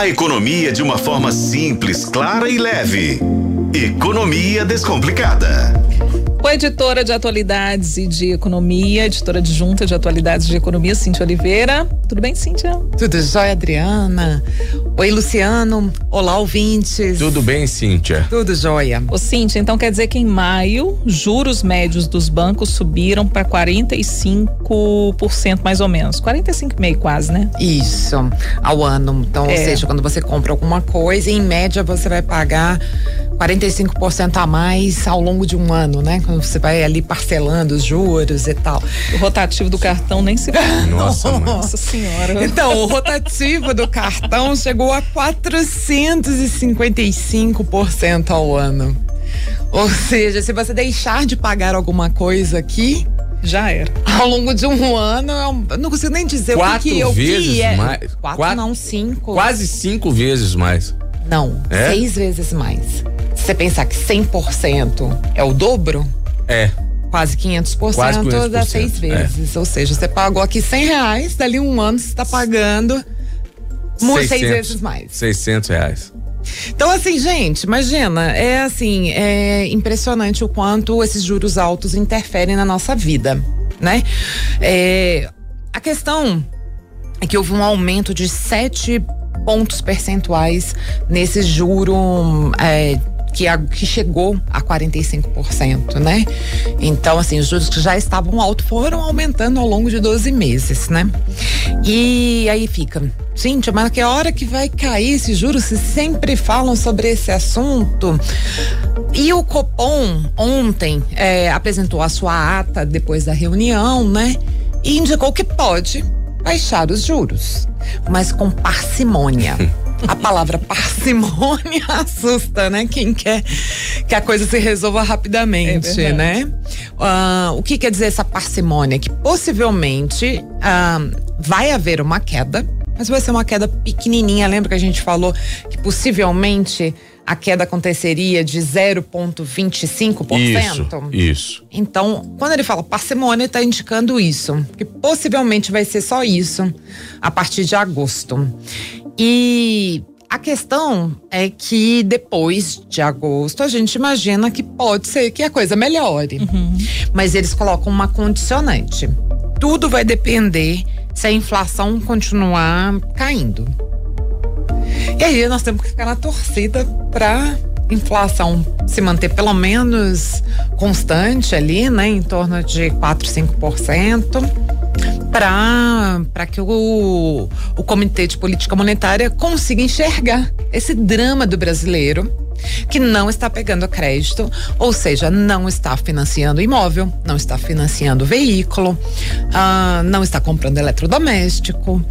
A economia de uma forma simples, clara e leve. Economia Descomplicada. O editora de atualidades e de economia, editora adjunta de atualidades de economia, Cíntia Oliveira. Tudo bem, Cíntia? Tudo jóia, Adriana. Oi, Luciano. Olá, ouvintes. Tudo bem, Cíntia? Tudo jóia. Ô, Cíntia, então quer dizer que em maio, juros médios dos bancos subiram para 45% mais ou menos. 45,5% quase, né? Isso, ao ano. Então, é. ou seja, quando você compra alguma coisa, em média você vai pagar 45% a mais ao longo de um ano, né? Quando você vai ali parcelando os juros e tal. O rotativo do cartão nem se Nossa, Nossa senhora. Então, o rotativo do cartão chegou a 455% ao ano. Ou seja, se você deixar de pagar alguma coisa aqui, já era. Ao longo de um ano, eu não consigo nem dizer quatro o que, vezes que é. mais. Quatro, quatro, não, cinco. Quase cinco vezes mais. Não, é? seis vezes mais você pensar que 100% é o dobro, é. Quase 500%, Quase 500% das seis vezes. É. Ou seja, você pagou aqui 100 reais, dali um ano você está pagando 600, seis vezes mais. 600 reais. Então, assim, gente, imagina, é assim, é impressionante o quanto esses juros altos interferem na nossa vida, né? É, a questão é que houve um aumento de 7 pontos percentuais nesse juro é, que, a, que chegou a 45%, né? Então, assim, os juros que já estavam altos foram aumentando ao longo de 12 meses, né? E aí fica, gente, mas que hora que vai cair esses juros? Se sempre falam sobre esse assunto. E o Copom ontem é, apresentou a sua ata depois da reunião, né? E indicou que pode baixar os juros, mas com parcimônia. A palavra parcimônia assusta, né? Quem quer que a coisa se resolva rapidamente, é né? Uh, o que quer dizer essa parcimônia? Que possivelmente uh, vai haver uma queda, mas vai ser uma queda pequenininha. Lembra que a gente falou que possivelmente a queda aconteceria de 0,25%? Isso, isso. Então, quando ele fala parcimônia, está indicando isso, que possivelmente vai ser só isso a partir de agosto. E a questão é que depois de agosto a gente imagina que pode ser que a coisa melhore. Uhum. Mas eles colocam uma condicionante. Tudo vai depender se a inflação continuar caindo. E aí nós temos que ficar na torcida para inflação se manter pelo menos constante ali, né, em torno de 4, 5% para que o, o Comitê de Política Monetária consiga enxergar esse drama do brasileiro que não está pegando crédito, ou seja, não está financiando imóvel, não está financiando veículo, uh, não está comprando eletrodoméstico.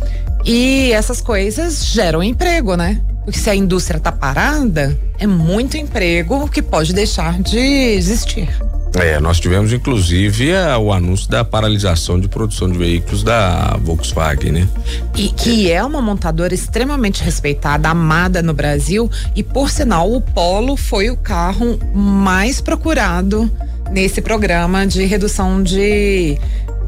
E essas coisas geram emprego, né? Porque se a indústria está parada, é muito emprego que pode deixar de existir. É, nós tivemos inclusive a, o anúncio da paralisação de produção de veículos da Volkswagen, né? E que é uma montadora extremamente respeitada, amada no Brasil e por sinal o Polo foi o carro mais procurado nesse programa de redução de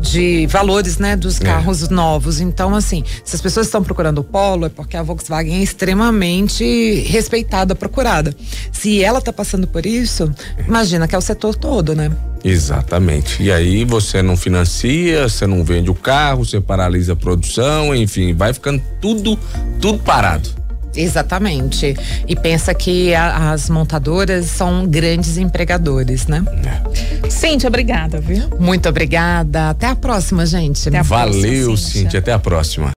de valores, né, dos é. carros é. novos. Então, assim, se as pessoas estão procurando o Polo, é porque a Volkswagen é extremamente respeitada, procurada. Se ela está passando por isso, imagina que é o setor todo, né? Exatamente. E aí você não financia, você não vende o carro, você paralisa a produção, enfim, vai ficando tudo, tudo parado. Exatamente. E pensa que a, as montadoras são grandes empregadores, né? É. Cíntia, obrigada, viu? Muito obrigada. Até a próxima, gente. Até a Valeu, próxima, Cíntia. Cíntia. Até a próxima.